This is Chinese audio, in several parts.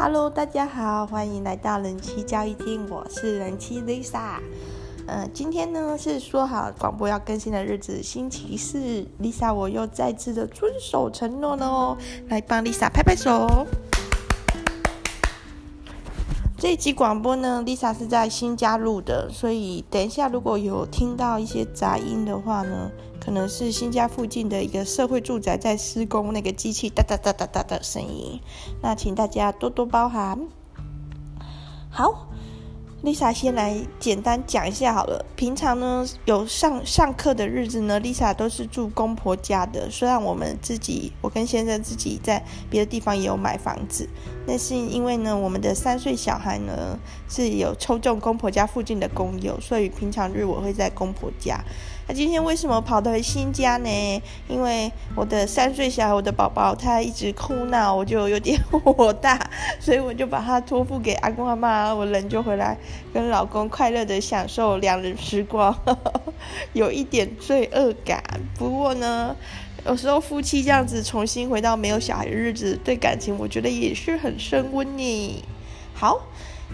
Hello，大家好，欢迎来到人妻交易厅，我是人妻 Lisa。呃，今天呢是说好广播要更新的日子，星期四，Lisa 我又再次的遵守承诺了哦，来帮 Lisa 拍拍手。这一集广播呢，Lisa 是在新加入的，所以等一下如果有听到一些杂音的话呢，可能是新家附近的一个社会住宅在施工，那个机器哒哒哒哒哒的声音，那请大家多多包涵。好。Lisa 先来简单讲一下好了。平常呢，有上上课的日子呢，Lisa 都是住公婆家的。虽然我们自己，我跟先生自己在别的地方也有买房子，那是因为呢，我们的三岁小孩呢是有抽中公婆家附近的公友，所以平常日我会在公婆家。那今天为什么跑到新家呢？因为我的三岁小孩，我的宝宝，他一直哭闹，我就有点 火大，所以我就把他托付给阿公阿妈，我人就回来跟老公快乐的享受两人时光，有一点罪恶感。不过呢，有时候夫妻这样子重新回到没有小孩的日子，对感情我觉得也是很升温呢。好。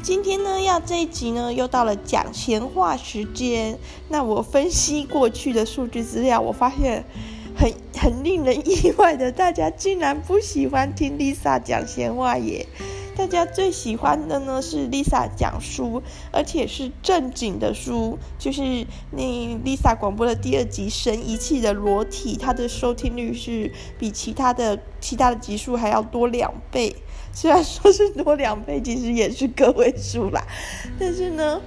今天呢，要这一集呢，又到了讲闲话时间。那我分析过去的数据资料，我发现很很令人意外的，大家竟然不喜欢听 Lisa 讲闲话耶。大家最喜欢的呢是 Lisa 讲书，而且是正经的书，就是那 Lisa 广播的第二集《神遗弃的裸体》，它的收听率是比其他的其他的集数还要多两倍。虽然说是多两倍，其实也是个位数啦。但是呢，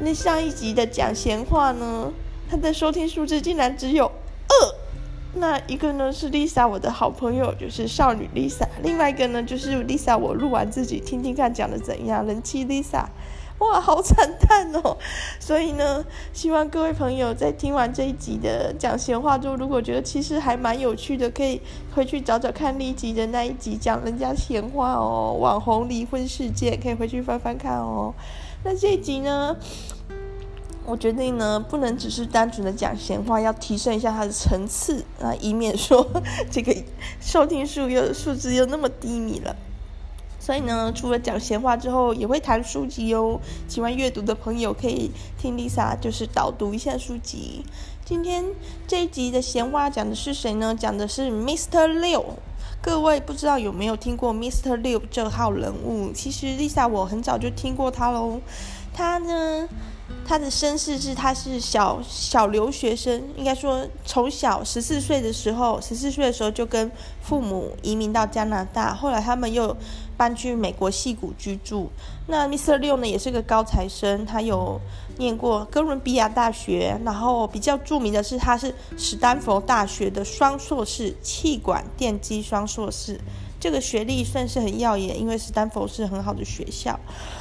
那上一集的讲闲话呢，它的收听数字竟然只有二。那一个呢是 Lisa 我的好朋友，就是少女 Lisa；另外一个呢就是 Lisa 我录完自己听听看讲的怎样，人妻 Lisa。哇，好惨淡哦！所以呢，希望各位朋友在听完这一集的讲闲话之后，如果觉得其实还蛮有趣的，可以回去找找看立集的那一集讲人家闲话哦，网红离婚事件，可以回去翻翻看哦。那这一集呢？我决定呢，不能只是单纯的讲闲话，要提升一下它的层次啊，以免说 这个收听数又数字又那么低迷了。所以呢，除了讲闲话之后，也会谈书籍哦。喜欢阅读的朋友可以听 Lisa 就是导读一下书籍。今天这一集的闲话讲的是谁呢？讲的是 Mr. 六。各位不知道有没有听过 Mr. 六这号人物？其实 Lisa 我很早就听过他喽。他呢？他的身世是，他是小小留学生，应该说从小十四岁的时候，十四岁的时候就跟父母移民到加拿大，后来他们又搬去美国矽谷居住。那 Mr. 六呢，也是个高材生，他有念过哥伦比亚大学，然后比较著名的是他是史丹佛大学的双硕士，气管电机双硕士，这个学历算是很耀眼，因为史丹佛是很好的学校。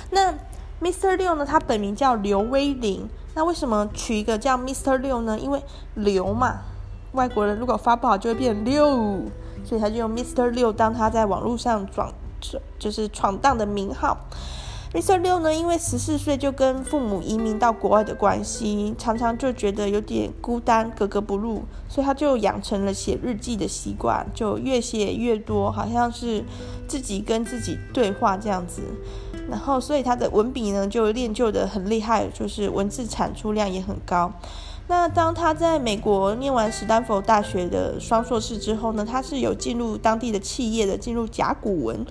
那 Mr. 六呢，他本名叫刘威林。那为什么取一个叫 Mr. 六呢？因为刘嘛，外国人如果发不好就会变六，所以他就用 Mr. 六当他在网络上闯，就是闯荡的名号。Mr. 六呢，因为十四岁就跟父母移民到国外的关系，常常就觉得有点孤单、格格不入，所以他就养成了写日记的习惯，就越写越多，好像是自己跟自己对话这样子。然后，所以他的文笔呢就练就得很厉害，就是文字产出量也很高。那当他在美国念完史丹佛大学的双硕士之后呢，他是有进入当地的企业的，进入甲骨文。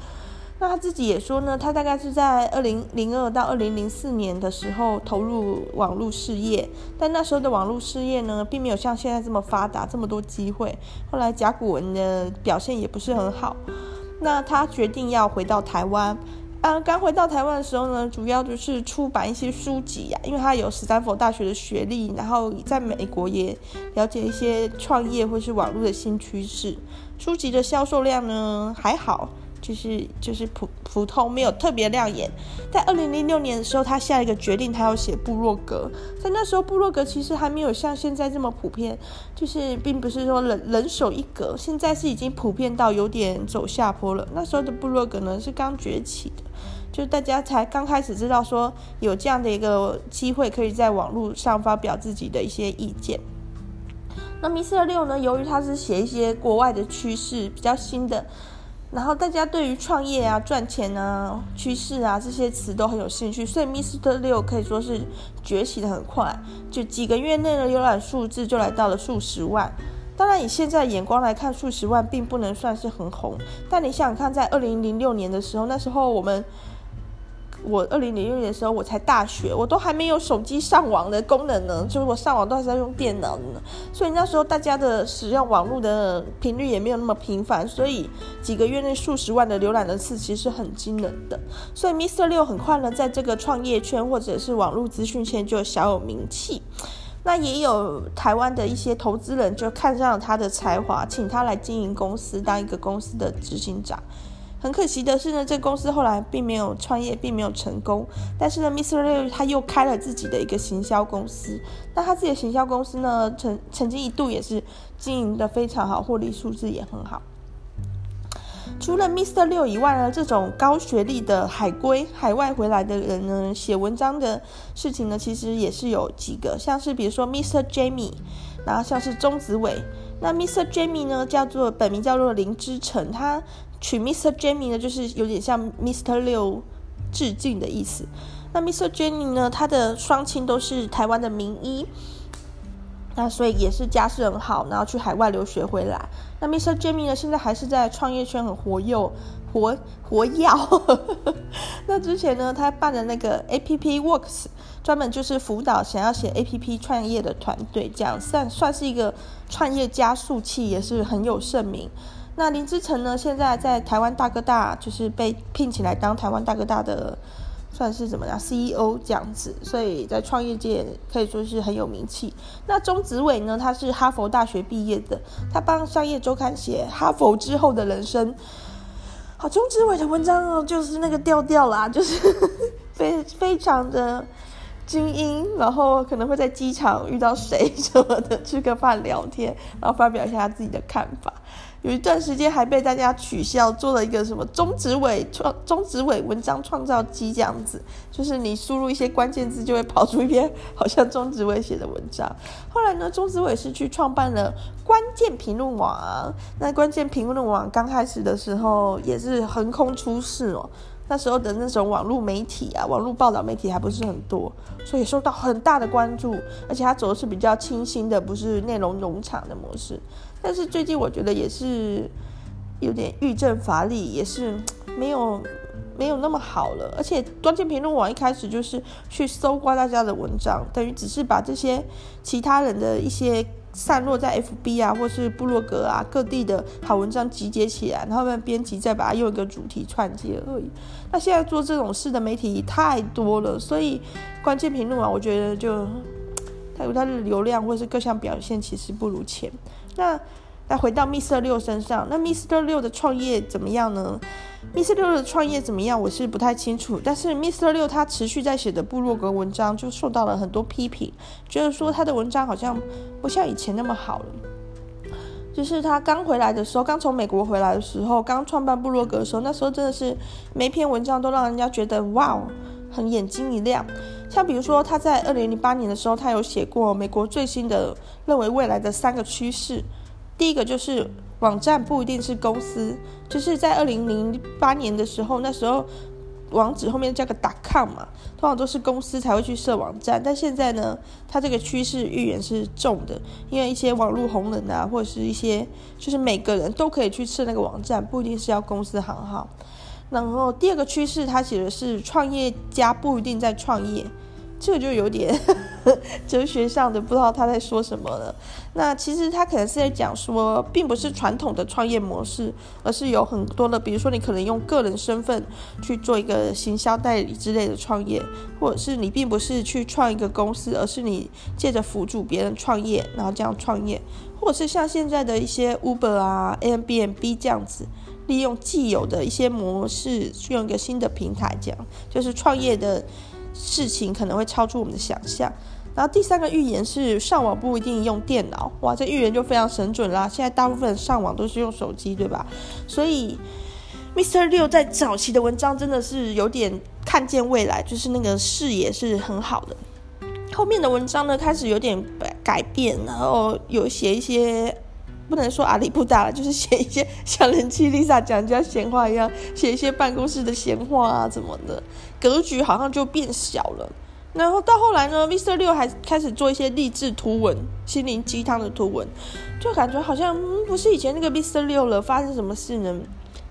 那他自己也说呢，他大概是在二零零二到二零零四年的时候投入网络事业，但那时候的网络事业呢，并没有像现在这么发达，这么多机会。后来甲骨文的表现也不是很好，那他决定要回到台湾。啊，刚回到台湾的时候呢，主要就是出版一些书籍呀、啊，因为他有斯坦福大学的学历，然后在美国也了解一些创业或是网络的新趋势。书籍的销售量呢还好，就是就是普普通，没有特别亮眼。在二零零六年的时候，他下了一个决定，他要写部落格。在那时候，部落格其实还没有像现在这么普遍，就是并不是说人人手一格，现在是已经普遍到有点走下坡了。那时候的部落格呢是刚崛起的。就大家才刚开始知道说有这样的一个机会，可以在网络上发表自己的一些意见。那 Mr. 六呢，由于他是写一些国外的趋势比较新的，然后大家对于创业啊、赚钱啊、趋势啊这些词都很有兴趣，所以 Mister 六可以说是崛起的很快，就几个月内的浏览数字就来到了数十万。当然，以现在眼光来看，数十万并不能算是很红。但你想想看，在二零零六年的时候，那时候我们，我二零零六年的时候我才大学，我都还没有手机上网的功能呢，就是我上网都还是在用电脑呢。所以那时候大家的使用网络的频率也没有那么频繁，所以几个月内数十万的浏览的次其实是很惊人的。所以 Mr. 六很快呢，在这个创业圈或者是网络资讯圈就小有名气。那也有台湾的一些投资人就看上了他的才华，请他来经营公司，当一个公司的执行长。很可惜的是呢，这公司后来并没有创业，并没有成功。但是呢，Mr. 六他又开了自己的一个行销公司。那他自己的行销公司呢，曾曾经一度也是经营得非常好，获利数字也很好。除了 Mr. 六以外呢，这种高学历的海归、海外回来的人呢，写文章的事情呢，其实也是有几个，像是比如说 Mr. Jamie，然后像是钟子伟。那 Mr. Jamie 呢，叫做本名叫做林之成，他取 Mr. Jamie 呢，就是有点像 Mr. 六致敬的意思。那 Mr. Jamie 呢，他的双亲都是台湾的名医。那所以也是家世很好，然后去海外留学回来。那 Mr. Jamie 呢，现在还是在创业圈很活跃，活活跃。那之前呢，他办的那个 APP Works，专门就是辅导想要写 APP 创业的团队，这样算算是一个创业加速器，也是很有盛名。那林之成呢，现在在台湾大哥大，就是被聘起来当台湾大哥大的。算是怎么样，CEO 这样子，所以在创业界可以说是很有名气。那钟子伟呢，他是哈佛大学毕业的，他帮商业周刊写哈佛之后的人生。好，钟子伟的文章哦，就是那个调调啦，就是 非非常的精英，然后可能会在机场遇到谁什么的，吃个饭聊天，然后发表一下他自己的看法。有一段时间还被大家取笑，做了一个什么钟子伟创钟子伟文章创造机这样子，就是你输入一些关键字就会跑出一篇好像钟子伟写的文章。后来呢，钟子伟是去创办了关键评论网，那关键评论网刚开始的时候也是横空出世哦。那时候的那种网络媒体啊，网络报道媒体还不是很多，所以受到很大的关注。而且他走的是比较清新的，不是内容农场的模式。但是最近我觉得也是有点欲振乏力，也是没有没有那么好了。而且关键评论网一开始就是去搜刮大家的文章，等于只是把这些其他人的一些散落在 FB 啊或是部落格啊各地的好文章集结起来，然后让编辑再把它用一个主题串接而已。那现在做这种事的媒体太多了，所以关键评论网我觉得就它它的流量或是各项表现其实不如前。那来回到 Mr. 六身上，那 Mr. 六的创业怎么样呢？Mr. 六的创业怎么样？我是不太清楚。但是 Mr. 六他持续在写的部落格文章就受到了很多批评，觉得说他的文章好像不像以前那么好了。就是他刚回来的时候，刚从美国回来的时候，刚创办部落格的时候，那时候真的是每篇文章都让人家觉得哇，很眼睛一亮。像比如说他在二零零八年的时候，他有写过美国最新的认为未来的三个趋势。第一个就是网站不一定是公司，就是在二零零八年的时候，那时候网址后面加个 .com 嘛，通常都是公司才会去设网站。但现在呢，他这个趋势预言是重的，因为一些网络红人啊，或者是一些就是每个人都可以去设那个网站，不一定是要公司行号。然后第二个趋势，他写的是创业家不一定在创业。这个就有点 哲学上的，不知道他在说什么了。那其实他可能是在讲说，并不是传统的创业模式，而是有很多的，比如说你可能用个人身份去做一个行销代理之类的创业，或者是你并不是去创一个公司，而是你借着辅助别人创业，然后这样创业，或者是像现在的一些 Uber 啊、Airbnb 这样子，利用既有的一些模式，去用一个新的平台，这样就是创业的。事情可能会超出我们的想象。然后第三个预言是上网不一定用电脑，哇，这预言就非常神准啦。现在大部分上网都是用手机，对吧？所以，Mr. 六在早期的文章真的是有点看见未来，就是那个视野是很好的。后面的文章呢，开始有点改变，然后有写一些不能说阿里不达了，就是写一些 像人气 Lisa 讲人家闲话一样，写一些办公室的闲话啊，怎么的，格局好像就变小了。然后到后来呢，Mr. 六还开始做一些励志图文、心灵鸡汤的图文，就感觉好像、不是以前那个 Mr. 六了，发生什么事呢？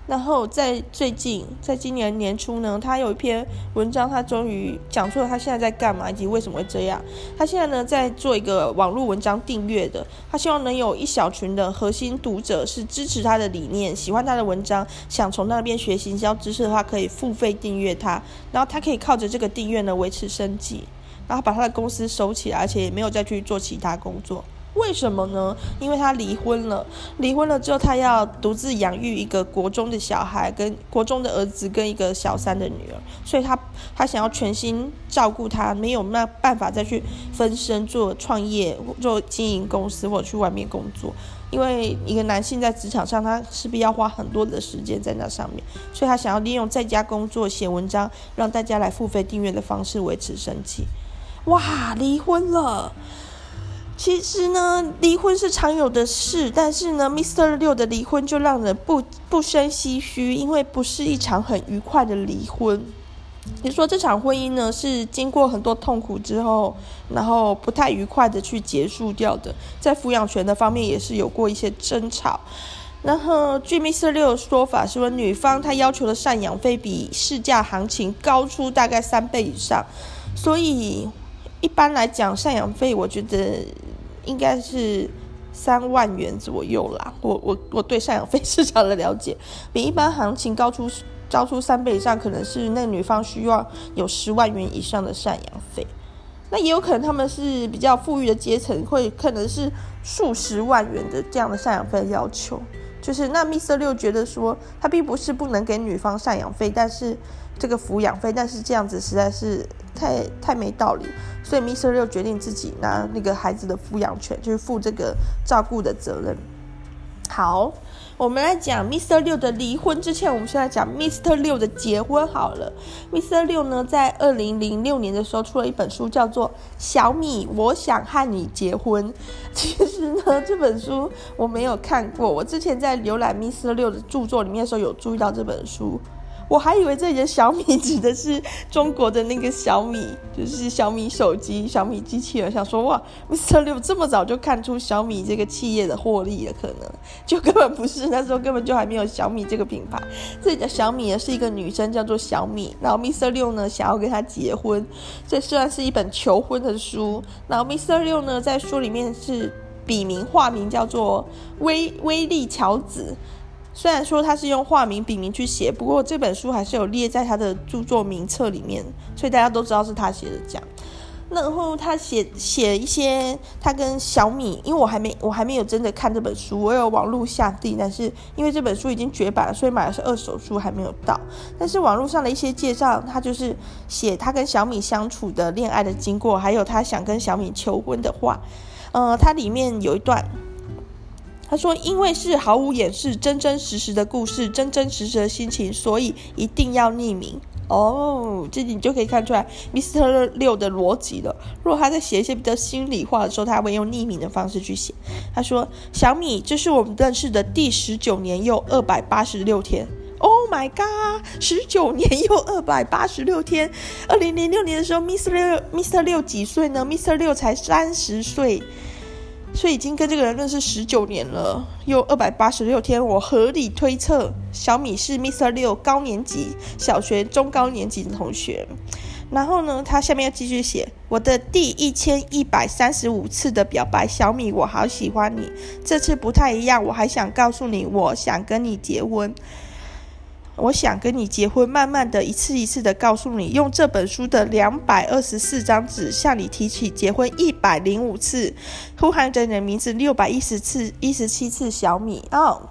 然后在最近，在今年年初呢，他有一篇文章，他终于讲出了他现在在干嘛以及为什么会这样。他现在呢在做一个网络文章订阅的，他希望能有一小群的核心读者是支持他的理念，喜欢他的文章，想从那边学习营销知识的话，可以付费订阅他，然后他可以靠着这个订阅呢维持生计，然后把他的公司收起来，而且也没有再去做其他工作。为什么呢？因为他离婚了，离婚了之后，他要独自养育一个国中的小孩，跟国中的儿子，跟一个小三的女儿，所以他他想要全心照顾他，没有那办法再去分身做创业、做经营公司或者去外面工作，因为一个男性在职场上，他势必要花很多的时间在那上面，所以他想要利用在家工作、写文章，让大家来付费订阅的方式维持生计。哇，离婚了！其实呢，离婚是常有的事，但是呢，Mr. 六的离婚就让人不不生唏嘘，因为不是一场很愉快的离婚。你说这场婚姻呢，是经过很多痛苦之后，然后不太愉快的去结束掉的，在抚养权的方面也是有过一些争吵。然后据 Mr. 六的说法，是说女方她要求的赡养费比市价行情高出大概三倍以上，所以。一般来讲，赡养费我觉得应该是三万元左右啦。我我我对赡养费 市场的了解，比一般行情高出高出三倍以上，可能是那女方需要有十万元以上的赡养费。那也有可能他们是比较富裕的阶层，会可能是数十万元的这样的赡养费要求。就是那 Mr. 六觉得说，他并不是不能给女方赡养费，但是这个抚养费，但是这样子实在是。太太没道理，所以 Mr. 六决定自己拿那个孩子的抚养权，就是负这个照顾的责任。好，我们来讲 Mr. 六的离婚之前，我们先来讲 Mr. 六的结婚好了。Mr. 六呢，在二零零六年的时候出了一本书，叫做《小米，我想和你结婚》。其实呢，这本书我没有看过，我之前在浏览 Mr. 六的著作里面的时候，有注意到这本书。我还以为这里的小米指的是中国的那个小米，就是小米手机、小米机器人。想说哇，Mr. 六这么早就看出小米这个企业的获利了，可能就根本不是，那时候根本就还没有小米这个品牌。这里的小米呢是一个女生，叫做小米。然后 Mr. 六呢想要跟她结婚，这虽然是一本求婚的书。然后 Mr. 六呢在书里面是笔名化名叫做威威利乔子。虽然说他是用化名、笔名去写，不过这本书还是有列在他的著作名册里面，所以大家都知道是他写的。这样，然后他写写一些他跟小米，因为我还没我还没有真的看这本书，我有网络下订，但是因为这本书已经绝版了，所以买的是二手书，还没有到。但是网络上的一些介绍，他就是写他跟小米相处的恋爱的经过，还有他想跟小米求婚的话。呃，它里面有一段。他说：“因为是毫无掩饰、真真实实的故事，真真实实的心情，所以一定要匿名。”哦，这你就可以看出来 Mr. 六的逻辑了。如果他在写一些比较心里话的时候，他会用匿名的方式去写。他说：“小米，这是我们认识的第十九年又二百八十六天。Oh my god，十九年又二百八十六天。二零零六年的时候，Mr. 六 Mr. 六几岁呢？Mr. 六才三十岁。”所以已经跟这个人认识十九年了，又二百八十六天，我合理推测，小米是 Mr. 六高年级、小学中高年级的同学。然后呢，他下面要继续写，我的第一千一百三十五次的表白，小米，我好喜欢你。这次不太一样，我还想告诉你，我想跟你结婚。我想跟你结婚，慢慢的一次一次的告诉你，用这本书的两百二十四张纸向你提起结婚一百零五次，呼喊着你的名字六百一十次、一十七次，小米哦。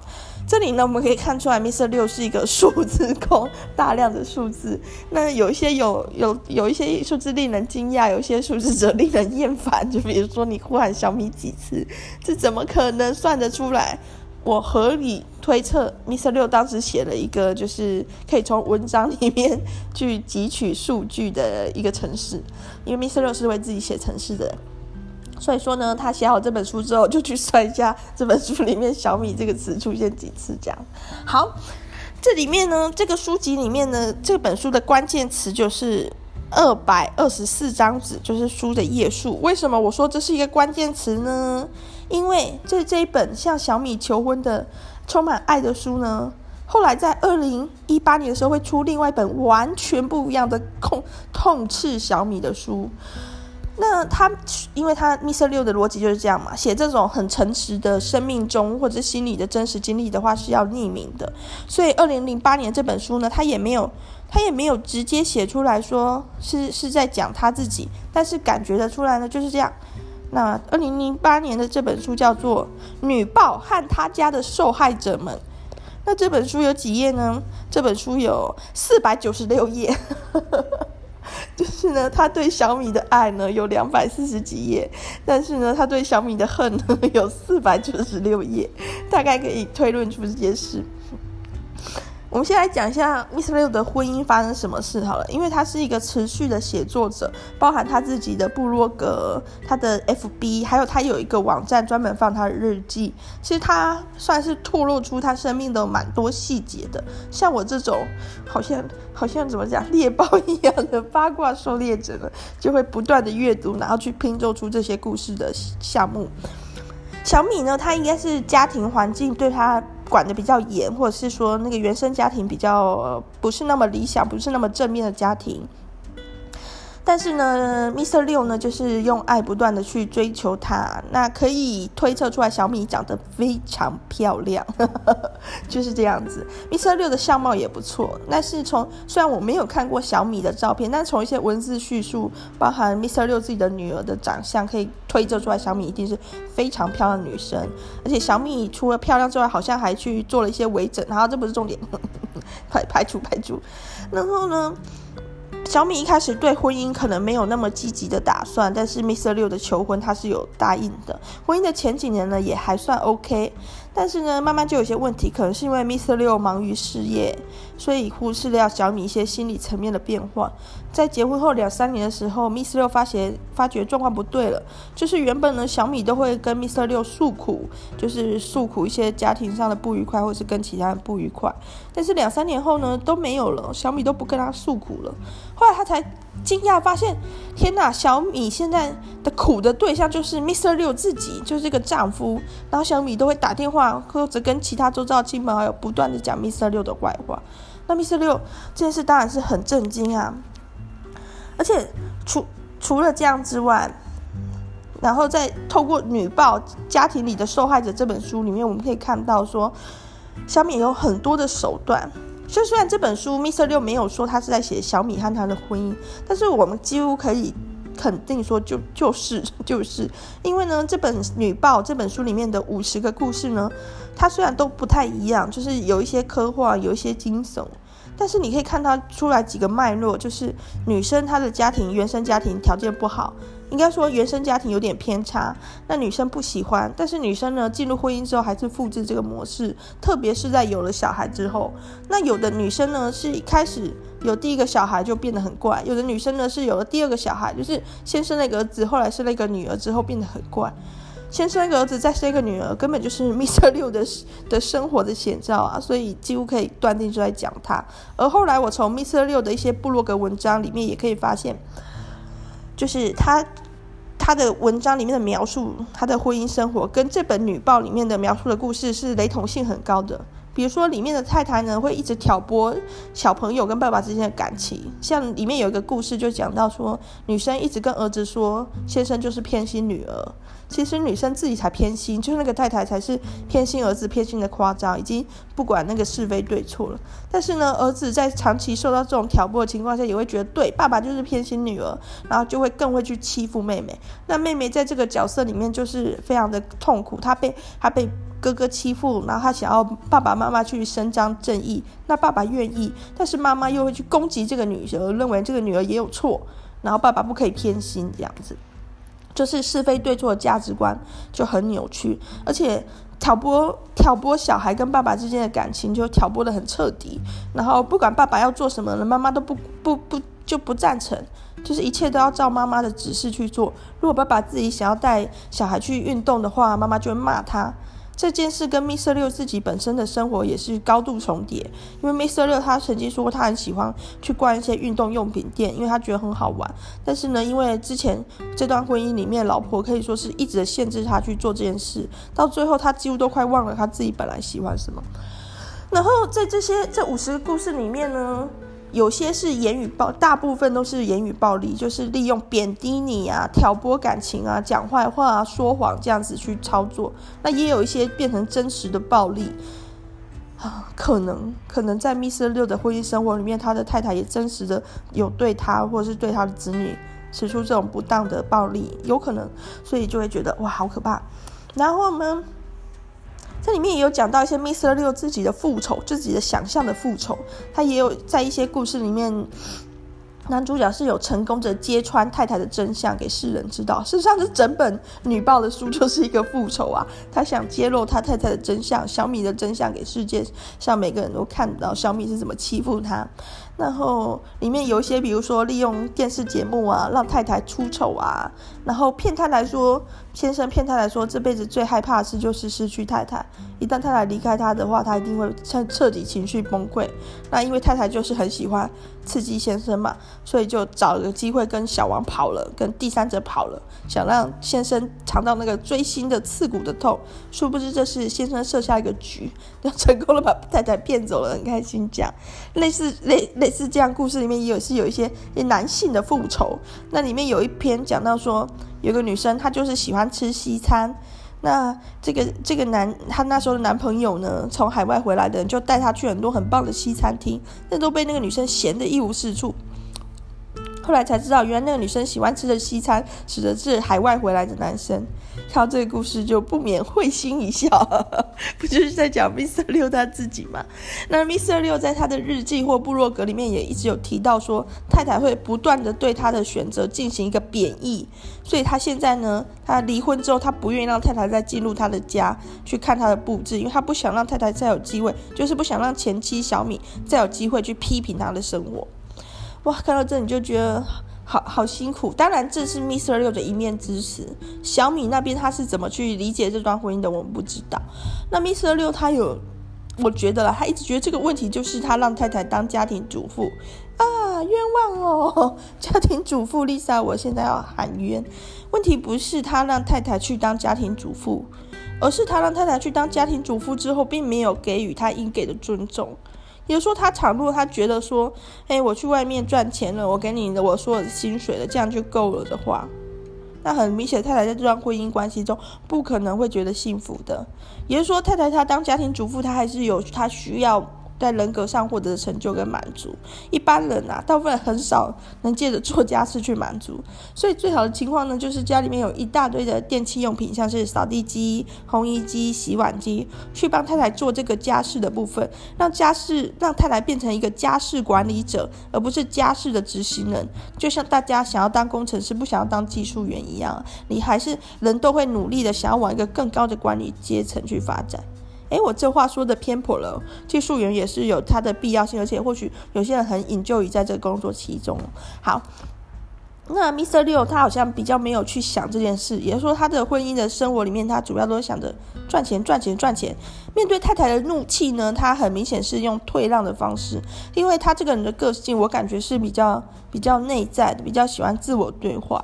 这里呢，我们可以看出来，Mr. 六是一个数字控，大量的数字。那有一些有有有一些数字令人惊讶，有一些数字则令人厌烦。就比如说，你呼喊小米几次，这怎么可能算得出来？我合理推测，Mr. 六当时写了一个，就是可以从文章里面去汲取数据的一个城市，因为 Mr. 六是为自己写城市的人，所以说呢，他写好这本书之后，就去算一下这本书里面“小米”这个词出现几次，这样。好，这里面呢，这个书籍里面呢，这本书的关键词就是二百二十四张纸，就是书的页数。为什么我说这是一个关键词呢？因为这这一本向小米求婚的充满爱的书呢，后来在二零一八年的时候会出另外一本完全不一样的痛痛斥小米的书。那他，因为他 Mr. 六的逻辑就是这样嘛，写这种很诚实的生命中或者心理的真实经历的话是要匿名的，所以二零零八年这本书呢，他也没有，他也没有直接写出来说是是在讲他自己，但是感觉得出来呢就是这样。那二零零八年的这本书叫做《女暴和她家的受害者们》，那这本书有几页呢？这本书有四百九十六页。就是呢，他对小米的爱呢有两百四十几页，但是呢，他对小米的恨呢有四百九十六页，大概可以推论出这件事。我们先来讲一下 Miss Liu 的婚姻发生什么事好了，因为她是一个持续的写作者，包含他自己的部落格、他的 FB，还有他有一个网站专门放他的日记。其实他算是透露出他生命的蛮多细节的。像我这种好像好像怎么讲猎豹一样的八卦狩猎者呢，就会不断的阅读，然后去拼凑出这些故事的项目。小米呢，他应该是家庭环境对他。管得比较严，或者是说那个原生家庭比较不是那么理想，不是那么正面的家庭。但是呢，Mr. 六呢，就是用爱不断的去追求她，那可以推测出来，小米长得非常漂亮，就是这样子。Mr. 六的相貌也不错，但是从虽然我没有看过小米的照片，但从一些文字叙述，包含 Mr. 六自己的女儿的长相，可以推测出来，小米一定是非常漂亮的女生。而且小米除了漂亮之外，好像还去做了一些微整，然后这不是重点，排排除排除。然后呢？小米一开始对婚姻可能没有那么积极的打算，但是 Mr.Liu 的求婚他是有答应的。婚姻的前几年呢也还算 OK，但是呢慢慢就有些问题，可能是因为 Mr. 六忙于事业，所以忽视了小米一些心理层面的变化。在结婚后两三年的时候，Mr. 六发现发觉状况不对了，就是原本呢小米都会跟 Mr. 六诉苦，就是诉苦一些家庭上的不愉快，或是跟其他人不愉快，但是两三年后呢都没有了，小米都不跟他诉苦了。后来他才惊讶发现，天哪！小米现在的苦的对象就是 Mr. 六自己，就是这个丈夫。然后小米都会打电话或者跟其他周遭亲朋好友不断的讲 Mr. 六的坏话。那 Mr. 六这件事当然是很震惊啊！而且除除了这样之外，然后在透过《女暴家庭里的受害者》这本书里面，我们可以看到说，小米有很多的手段。就虽然这本书 Mr.Liu 没有说他是在写小米和他的婚姻，但是我们几乎可以肯定说就就是 就是，因为呢这本女报这本书里面的五十个故事呢，它虽然都不太一样，就是有一些科幻，有一些惊悚，但是你可以看它出来几个脉络，就是女生她的家庭原生家庭条件不好。应该说原生家庭有点偏差，那女生不喜欢，但是女生呢进入婚姻之后还是复制这个模式，特别是在有了小孩之后，那有的女生呢是一开始有第一个小孩就变得很怪，有的女生呢是有了第二个小孩，就是先生那个儿子，后来生了一个女儿之后变得很怪，先生那个儿子再生一个女儿，根本就是 Mr. 六的的生活的写照啊，所以几乎可以断定就在讲他。而后来我从 Mr. 六的一些部落格文章里面也可以发现，就是他。他的文章里面的描述，他的婚姻生活跟这本女报里面的描述的故事是雷同性很高的。比如说，里面的太太呢会一直挑拨小朋友跟爸爸之间的感情。像里面有一个故事就讲到说，女生一直跟儿子说，先生就是偏心女儿。其实女生自己才偏心，就是那个太太才是偏心儿子，偏心的夸张，已经不管那个是非对错了。但是呢，儿子在长期受到这种挑拨的情况下，也会觉得对爸爸就是偏心女儿，然后就会更会去欺负妹妹。那妹妹在这个角色里面就是非常的痛苦，她被她被。哥哥欺负，然后他想要爸爸妈妈去伸张正义，那爸爸愿意，但是妈妈又会去攻击这个女儿，认为这个女儿也有错，然后爸爸不可以偏心，这样子，就是是非对错的价值观就很扭曲，而且挑拨挑拨小孩跟爸爸之间的感情就挑拨得很彻底，然后不管爸爸要做什么呢，妈妈都不不不就不赞成，就是一切都要照妈妈的指示去做。如果爸爸自己想要带小孩去运动的话，妈妈就会骂他。这件事跟 Mr. 六自己本身的生活也是高度重叠，因为 Mr. 六他曾经说过他很喜欢去逛一些运动用品店，因为他觉得很好玩。但是呢，因为之前这段婚姻里面，老婆可以说是一直限制他去做这件事，到最后他几乎都快忘了他自己本来喜欢什么。然后在这些这五十个故事里面呢，有些是言语暴，大部分都是言语暴力，就是利用贬低你啊、挑拨感情啊、讲坏话啊、说谎这样子去操作。那也有一些变成真实的暴力啊，可能可能在 Mr. 六的婚姻生活里面，他的太太也真实的有对他或者是对他的子女使出这种不当的暴力，有可能，所以就会觉得哇，好可怕。然后呢，这里面也有讲到一些 Mr. 六自己的复仇，自己的想象的复仇。他也有在一些故事里面，男主角是有成功的揭穿太太的真相给世人知道。事实上，这整本女报的书就是一个复仇啊！他想揭露他太太的真相，小米的真相给世界上每个人都看到，小米是怎么欺负他。然后里面有一些，比如说利用电视节目啊，让太太出丑啊，然后骗他来说，先生骗他来说，这辈子最害怕的事就是失去太太。一旦太太离开他的话，他一定会彻彻底情绪崩溃。那因为太太就是很喜欢刺激先生嘛，所以就找了个机会跟小王跑了，跟第三者跑了，想让先生尝到那个锥心的刺骨的痛。殊不知这是先生设下一个局，就成功了把太太骗走了，很开心讲。类似类。类似这样，故事里面也有是有一些男性的复仇。那里面有一篇讲到说，有个女生她就是喜欢吃西餐。那这个这个男她那时候的男朋友呢，从海外回来的人就带她去很多很棒的西餐厅，那都被那个女生嫌得一无是处。后来才知道，原来那个女生喜欢吃的西餐，指的是海外回来的男生。看这个故事，就不免会心一笑，不就是在讲 Mr. 六他自己吗？那 Mr. 六在他的日记或部落格里面也一直有提到说，太太会不断的对他的选择进行一个贬义，所以他现在呢，他离婚之后，他不愿意让太太再进入他的家去看他的布置，因为他不想让太太再有机会，就是不想让前妻小米再有机会去批评他的生活。哇，看到这你就觉得好好辛苦。当然，这是 Mr. 六的一面之词。小米那边他是怎么去理解这段婚姻的，我们不知道。那 Mr. 六他有，我觉得啦，他一直觉得这个问题就是他让太太当家庭主妇啊，冤枉哦！家庭主妇 Lisa，我现在要喊冤。问题不是他让太太去当家庭主妇，而是他让太太去当家庭主妇之后，并没有给予他应给的尊重。也就说，他倘若他觉得说，哎，我去外面赚钱了，我给你的我所有的薪水了，这样就够了的话，那很明显，太太在这段婚姻关系中不可能会觉得幸福的。也就是说，太太她当家庭主妇，她还是有她需要。在人格上获得的成就跟满足，一般人啊，大部分很少能借着做家事去满足。所以最好的情况呢，就是家里面有一大堆的电器用品，像是扫地机、烘衣机、洗碗机，去帮太太做这个家事的部分，让家事让太太变成一个家事管理者，而不是家事的执行人。就像大家想要当工程师，不想要当技术员一样，你还是人都会努力的想要往一个更高的管理阶层去发展。哎，我这话说的偏颇了。技术员也是有它的必要性，而且或许有些人很引咎于在这个工作其中。好，那 Mr. 六他好像比较没有去想这件事，也就是说他的婚姻的生活里面，他主要都是想着赚钱、赚钱、赚钱。面对太太的怒气呢，他很明显是用退让的方式，因为他这个人的个性，我感觉是比较比较内在的，比较喜欢自我对话。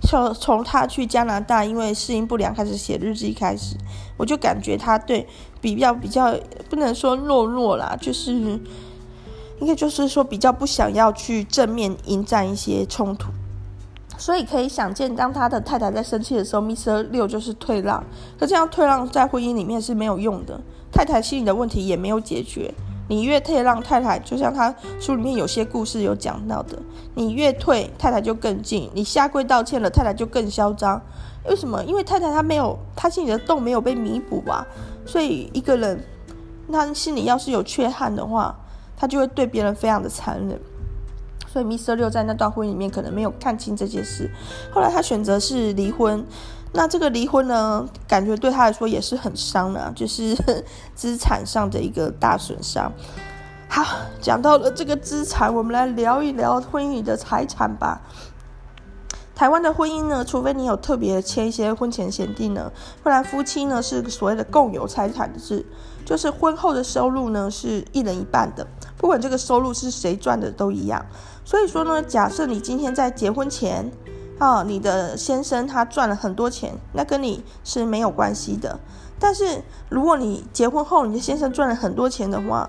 从从他去加拿大，因为适应不良开始写日记开始，我就感觉他对比较比较不能说懦弱啦，就是应该就是说比较不想要去正面迎战一些冲突，所以可以想见，当他的太太在生气的时候，Mr. 六就是退让，可这样退让在婚姻里面是没有用的，太太心里的问题也没有解决。你越退让太太，就像他书里面有些故事有讲到的，你越退太太就更近，你下跪道歉了，太太就更嚣张。为什么？因为太太她没有，她心里的洞没有被弥补吧。所以一个人，他心里要是有缺憾的话，他就会对别人非常的残忍。所以 Mr. 六在那段婚姻里面可能没有看清这件事，后来他选择是离婚。那这个离婚呢，感觉对他来说也是很伤的，就是 资产上的一个大损伤。好，讲到了这个资产，我们来聊一聊婚姻里的财产吧。台湾的婚姻呢，除非你有特别签一些婚前协定呢，不然夫妻呢是所谓的共有财产制，就是婚后的收入呢是一人一半的，不管这个收入是谁赚的都一样。所以说呢，假设你今天在结婚前啊，你的先生他赚了很多钱，那跟你是没有关系的。但是如果你结婚后，你的先生赚了很多钱的话，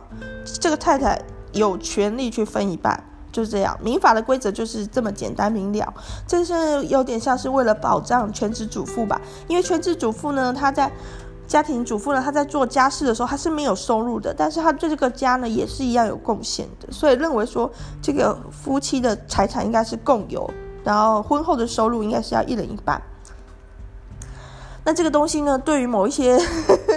这个太太有权利去分一半。就是这样，民法的规则就是这么简单明了。这是有点像是为了保障全职主妇吧，因为全职主妇呢，她在家庭主妇呢，她在做家事的时候，她是没有收入的，但是她对这个家呢，也是一样有贡献的。所以认为说，这个夫妻的财产应该是共有，然后婚后的收入应该是要一人一半。那这个东西呢，对于某一些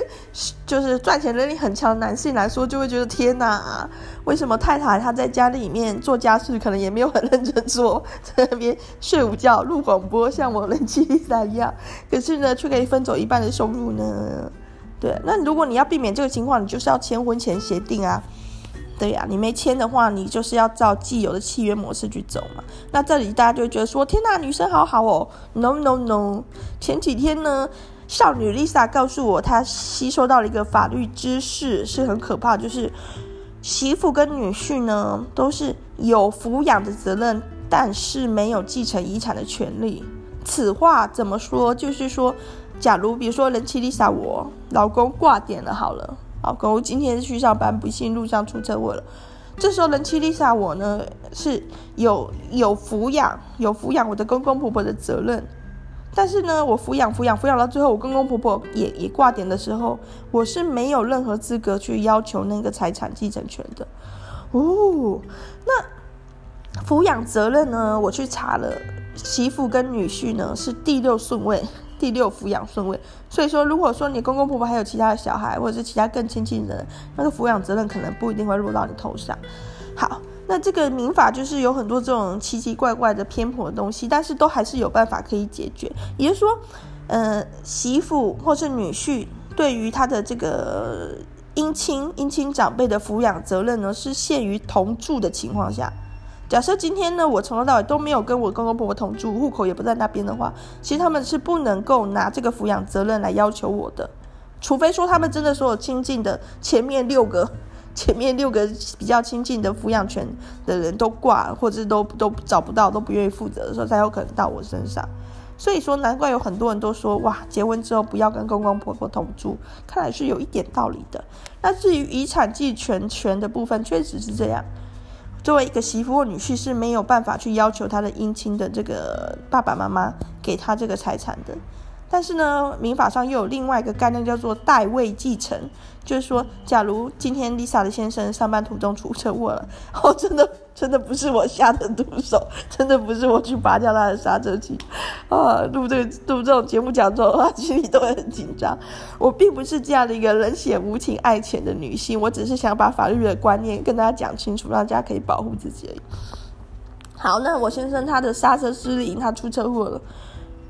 就是赚钱能力很强的男性来说，就会觉得天哪，为什么太太她在家里面做家事，可能也没有很认真做，在那边睡午觉、录广播，像我人妻一样，可是呢，却可以分走一半的收入呢？对，那如果你要避免这个情况，你就是要签婚前协定啊。对呀、你没签的话，你就是要照既有的契约模式去走嘛。那这里大家就觉得说，天哪，女生好好哦。No No No，前几天呢，少女 Lisa 告诉我，她吸收到了一个法律知识，是很可怕，就是媳妇跟女婿呢都是有抚养的责任，但是没有继承遗产的权利。此话怎么说？就是说，假如比如说人妻 Lisa 我老公挂点了，好了。好，狗今天去上班，不幸路上出车祸了。这时候人妻 Lisa 我呢是有有抚养有抚养我的公公婆婆的责任，但是呢，我抚养抚养抚养到最后，我公公婆婆也也挂点的时候，我是没有任何资格去要求那个财产继承权的。哦，那抚养责任呢？我去查了，媳妇跟女婿呢是第六顺位。第六抚养顺位，所以说，如果说你公公婆婆还有其他的小孩，或者是其他更亲近的人，那个抚养责任可能不一定会落到你头上。好，那这个民法就是有很多这种奇奇怪怪的偏颇的东西，但是都还是有办法可以解决。也就是说，呃，媳妇或是女婿对于他的这个姻亲姻亲长辈的抚养责任呢，是限于同住的情况下。假设今天呢，我从头到尾都没有跟我公公婆婆同住，户口也不在那边的话，其实他们是不能够拿这个抚养责任来要求我的，除非说他们真的所有亲近的前面六个，前面六个比较亲近的抚养权的人都挂，或者都都找不到，都不愿意负责的时候，才有可能到我身上。所以说，难怪有很多人都说，哇，结婚之后不要跟公公婆婆同住，看来是有一点道理的。那至于遗产继承权的部分，确实是这样。作为一个媳妇或女婿是没有办法去要求他的姻亲的这个爸爸妈妈给他这个财产的。但是呢，民法上又有另外一个概念叫做代位继承，就是说，假如今天 Lisa 的先生上班途中出车祸了，哦，真的真的不是我下的毒手，真的不是我去拔掉他的刹车器，啊，录这个录这种节目讲座的话，心里都会很紧张。我并不是这样的一个冷血无情爱钱的女性，我只是想把法律的观念跟大家讲清楚，让大家可以保护自己而已。好，那我先生他的刹车失灵，他出车祸了。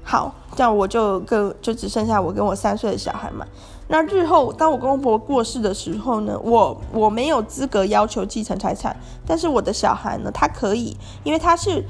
好，这样我就跟就只剩下我跟我三岁的小孩嘛。那日后当我公公婆婆过世的时候呢，我我没有资格要求继承财产，但是我的小孩呢，他可以，因为他是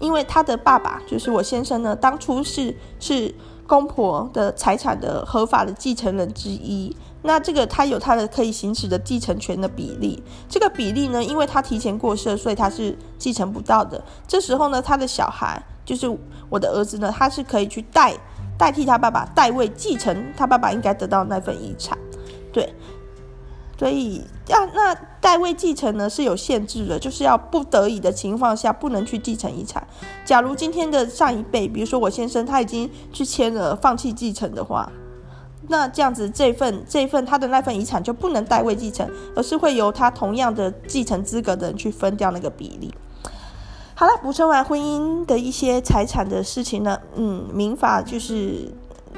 因为他的爸爸就是我先生呢，当初是是公婆的财产的合法的继承人之一。那这个他有他的可以行使的继承权的比例，这个比例呢，因为他提前过世，所以他是继承不到的。这时候呢，他的小孩。就是我的儿子呢，他是可以去代代替他爸爸代位继承他爸爸应该得到那份遗产，对，所以要那代位继承呢是有限制的，就是要不得已的情况下不能去继承遗产。假如今天的上一辈，比如说我先生他已经去签了放弃继承的话，那这样子这份这份他的那份遗产就不能代位继承，而是会由他同样的继承资格的人去分掉那个比例。好了，补充完婚姻的一些财产的事情呢，嗯，民法就是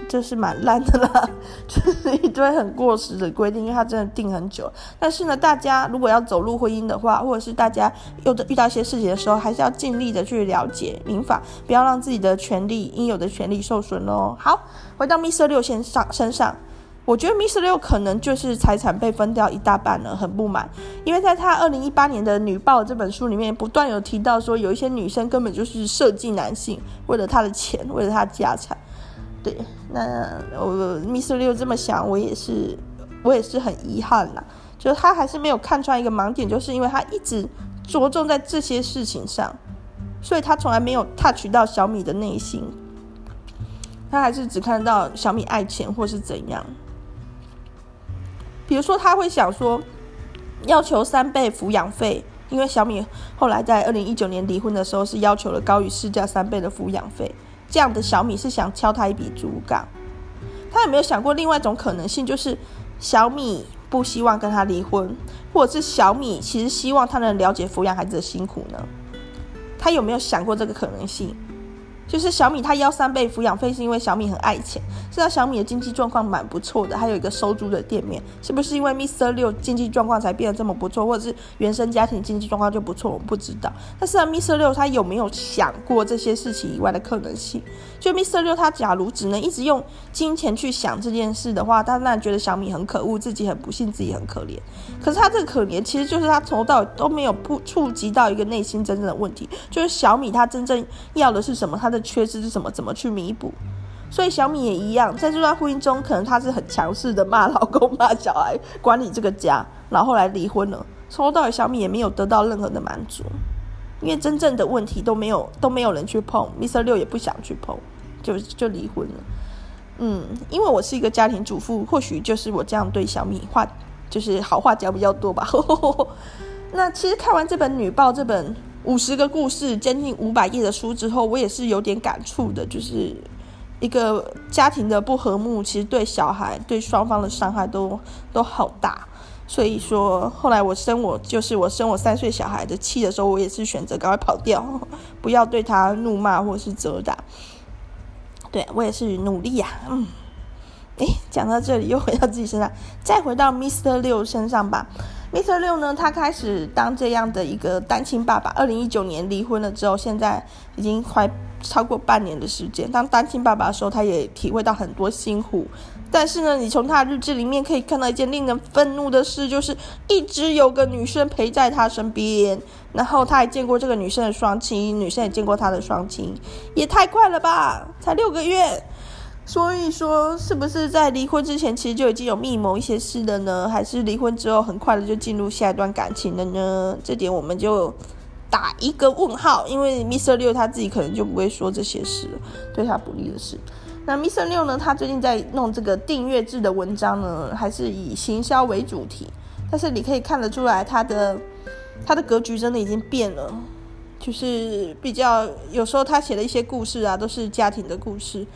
就是蛮烂的啦，就是一堆很过时的规定，因为它真的定很久。但是呢，大家如果要走入婚姻的话，或者是大家有的遇到一些事情的时候，还是要尽力的去了解民法，不要让自己的权利应有的权利受损喽。好，回到 Mr. 六先生身上，我觉得 Mr.Liu 可能就是财产被分掉一大半了，很不满。因为在他二零一八年的《女报》这本书里面，不断有提到说，有一些女生根本就是设计男性，为了他的钱，为了他的家产。对，那我 Mr.Liu 这么想，我也是，我也是很遗憾啦。就是他还是没有看出来一个盲点，就是因为他一直着重在这些事情上，所以他从来没有 touch 到小米的内心。他还是只看到小米爱钱或是怎样。比如说，他会想说，要求三倍抚养费，因为小米后来在二零一九年离婚的时候是要求了高于市价三倍的抚养费，这样的小米是想敲他一笔竹杠。他有没有想过另外一种可能性，就是小米不希望跟他离婚，或者是小米其实希望他能了解抚养孩子的辛苦呢？他有没有想过这个可能性？就是小米他要三倍抚养费，是因为小米很爱钱。现在小米的经济状况蛮不错的，还有一个收租的店面，是不是因为 Mr.Liu 经济状况才变得这么不错，或者是原生家庭经济状况就不错？我不知道。但是 Mr.Liu 他有没有想过这些事情以外的可能性？就 Mr.Liu 他假如只能一直用金钱去想这件事的话，他当然觉得小米很可恶，自己很不幸，自己很可怜。可是他这个可怜，其实就是他从头到尾都没有不触及到一个内心真正的问题，就是小米他真正要的是什么？他的缺失是什么？怎么去弥补？所以小米也一样，在这段婚姻中，可能她是很强势的骂老公、骂小孩，管理这个家，然后后来离婚了。从头到尾，小米也没有得到任何的满足，因为真正的问题都没有都没有人去碰，Mr. 六也不想去碰，就就离婚了。嗯，因为我是一个家庭主妇，或许就是我这样对小米话，就是好话讲比较多吧。那其实看完这本《女报》这本。五十个故事，将近五百页的书之后，我也是有点感触的，就是一个家庭的不和睦，其实对小孩、对双方的伤害都都好大。所以说，后来我生我就是我生我三岁小孩的气的时候，我也是选择赶快跑掉，不要对他怒骂或是责打。对，我也是努力呀、啊，嗯。诶，讲到这里又回到自己身上，再回到 Mr. 六身上吧。Mr.Liu 呢，他开始当这样的一个单亲爸爸。二零一九年离婚了之后，现在已经快超过半年的时间。当单亲爸爸的时候，他也体会到很多辛苦。但是呢，你从他的日志里面可以看到一件令人愤怒的事，就是一直有个女生陪在他身边。然后他还见过这个女生的双亲，女生也见过他的双亲，也太快了吧，才六个月。所以说，是不是在离婚之前其实就已经有密谋一些事了呢？还是离婚之后很快的就进入下一段感情了呢？这点我们就打一个问号，因为 Mr.Liu 他自己可能就不会说这些事了，对他不利的事。那 Mr.Liu 呢，他最近在弄这个订阅制的文章呢，还是以行销为主题，但是你可以看得出来，他的他的格局真的已经变了，就是比较有时候他写的一些故事啊，都是家庭的故事。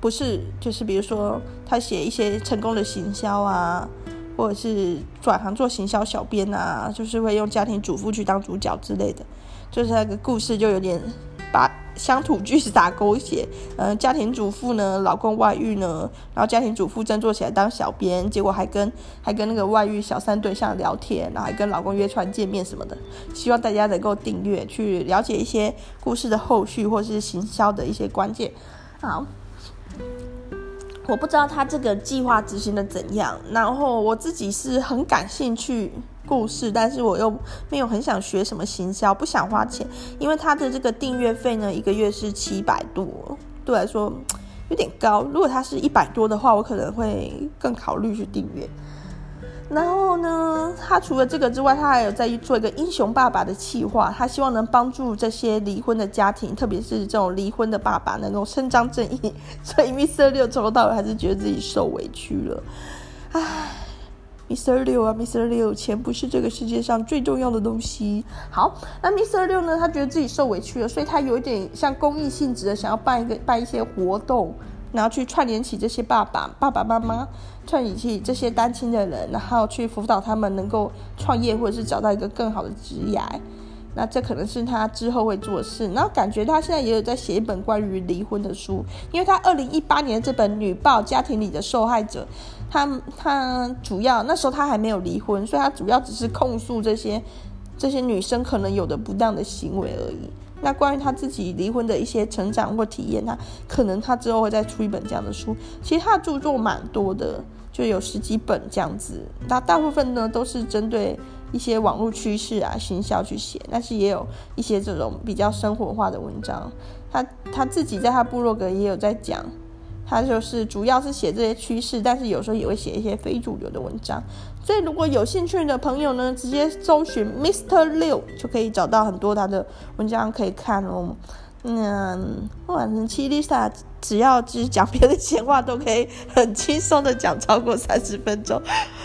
不是，就是比如说他写一些成功的行销啊，或者是转行做行销小编啊，就是会用家庭主妇去当主角之类的，就是那个故事就有点把乡土剧撒狗血。嗯、家庭主妇呢，老公外遇呢，然后家庭主妇振作起来当小编，结果还跟还跟那个外遇小三对象聊天，然后还跟老公约出来见面什么的。希望大家能够订阅去了解一些故事的后续，或是行销的一些关键。好。我不知道他这个计划执行的怎样，然后我自己是很感兴趣故事，但是我又没有很想学什么行销，不想花钱，因为他的这个订阅费呢，一个月是七百多，对我来说有点高。如果他是一百多的话，我可能会更考虑去订阅。然后呢，他除了这个之外，他还有在做一个英雄爸爸的企划，他希望能帮助这些离婚的家庭，特别是这种离婚的爸爸能够伸张正义。所以，Mr.Liu 从头到尾还是觉得自己受委屈了。唉，Mr.Liu 啊，Mr.Liu，钱不是这个世界上最重要的东西。好，那 Mr.Liu 呢，他觉得自己受委屈了，所以他有一点像公益性质的，想要办一个办一些活动。然后去串联起这些爸爸、爸爸妈妈，串联起这些单亲的人，然后去辅导他们能够创业或者是找到一个更好的职业。那这可能是他之后会做的事。然后感觉他现在也有在写一本关于离婚的书，因为他二零一八年的这本《女暴家庭里的受害者》，他他主要那时候他还没有离婚，所以他主要只是控诉这些这些女生可能有的不当的行为而已。那关于她自己离婚的一些成长或体验，她可能她之后会再出一本这样的书。其实她的著作蛮多的，就有十几本这样子。那大部分呢都是针对一些网络趋势啊、行销去写，但是也有一些这种比较生活化的文章。她她自己在她部落格也有在讲。他就是主要是写这些趋势，但是有时候也会写一些非主流的文章。所以如果有兴趣的朋友呢，直接搜寻 Mr. Liu 就可以找到很多他的文章可以看哦。嗯，反正七 Lisa 只要只讲别的闲话，都可以很轻松的讲超过三十分钟，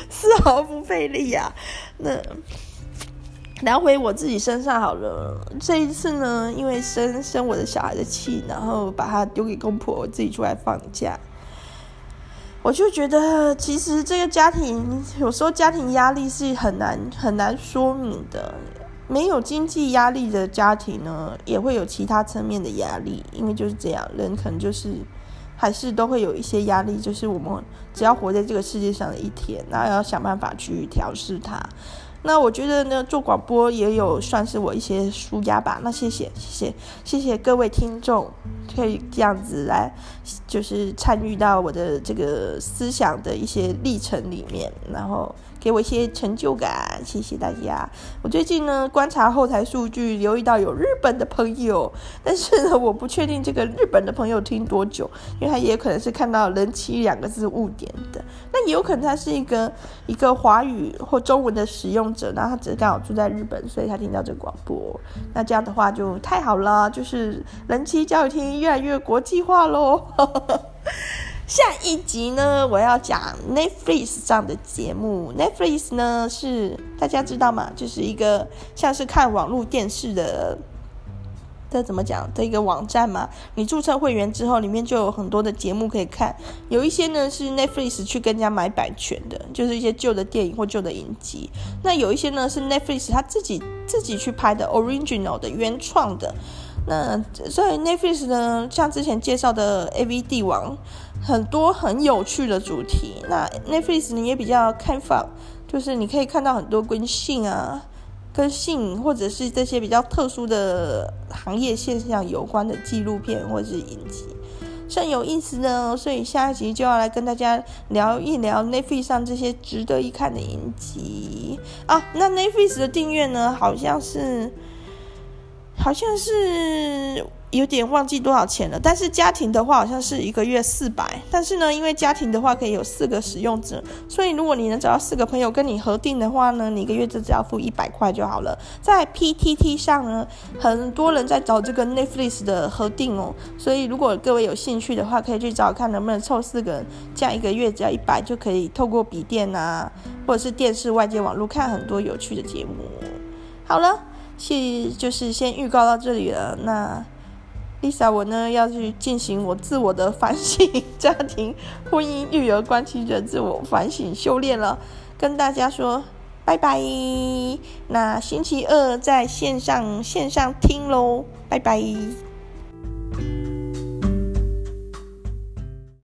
丝毫不费力呀、啊。那。聊回我自己身上好了。这一次呢，因为生生我的小孩的气，然后把他丢给公婆，我自己出来放假。我就觉得，其实这个家庭有时候家庭压力是很难很难说明的。没有经济压力的家庭呢，也会有其他层面的压力，因为就是这样，人可能就是还是都会有一些压力，就是我们只要活在这个世界上的一天，然后要想办法去调试它。那我觉得呢，做广播也有算是我一些舒压吧。那谢谢，谢谢，谢谢各位听众，可以这样子来，就是参与到我的这个思想的一些历程里面，然后。给我一些成就感，谢谢大家。我最近呢观察后台数据，留意到有日本的朋友，但是呢 我不确定这个日本的朋友听多久，因为他也可能是看到“人妻”两个字误点的，那也有可能他是一个一个华语或中文的使用者，然后他只是刚好住在日本，所以他听到这个广播。那这样的话就太好了，就是“人妻教育厅”越来越国际化喽。下一集呢，我要讲 Netflix 上的节目。Netflix 呢是大家知道吗？就是一个像是看网络电视的，这怎么讲的一个网站嘛。你注册会员之后，里面就有很多的节目可以看。有一些呢是 Netflix 去跟人家买版权的，就是一些旧的电影或旧的影集。那有一些呢是 Netflix 他自己自己去拍的 original 的原创的。那所以 Netflix 呢，像之前介绍的 AV 帝王。很多很有趣的主题，那 Netflix 呢也比较开放，就是你可以看到很多跟性啊、跟性或者是这些比较特殊的行业现象有关的纪录片或者是影集，甚有意思呢。所以下一集就要来跟大家聊一聊 Netflix 上这些值得一看的影集啊。那 Netflix 的订阅呢，好像是，好像是。有点忘记多少钱了，但是家庭的话好像是一个月四百，但是呢，因为家庭的话可以有四个使用者，所以如果你能找到四个朋友跟你合订的话呢，你一个月就只要付一百块就好了。在 PTT 上呢，很多人在找这个 Netflix 的合订哦，所以如果各位有兴趣的话，可以去找看能不能凑四个人，这样一个月只要一百就可以透过笔电啊，或者是电视外接网络看很多有趣的节目。好了，是就是先预告到这里了，那。Lisa，我呢要去进行我自我的反省，家庭、婚姻、育儿关系的自我反省修炼了，跟大家说拜拜。那星期二在线上线上听喽，拜拜。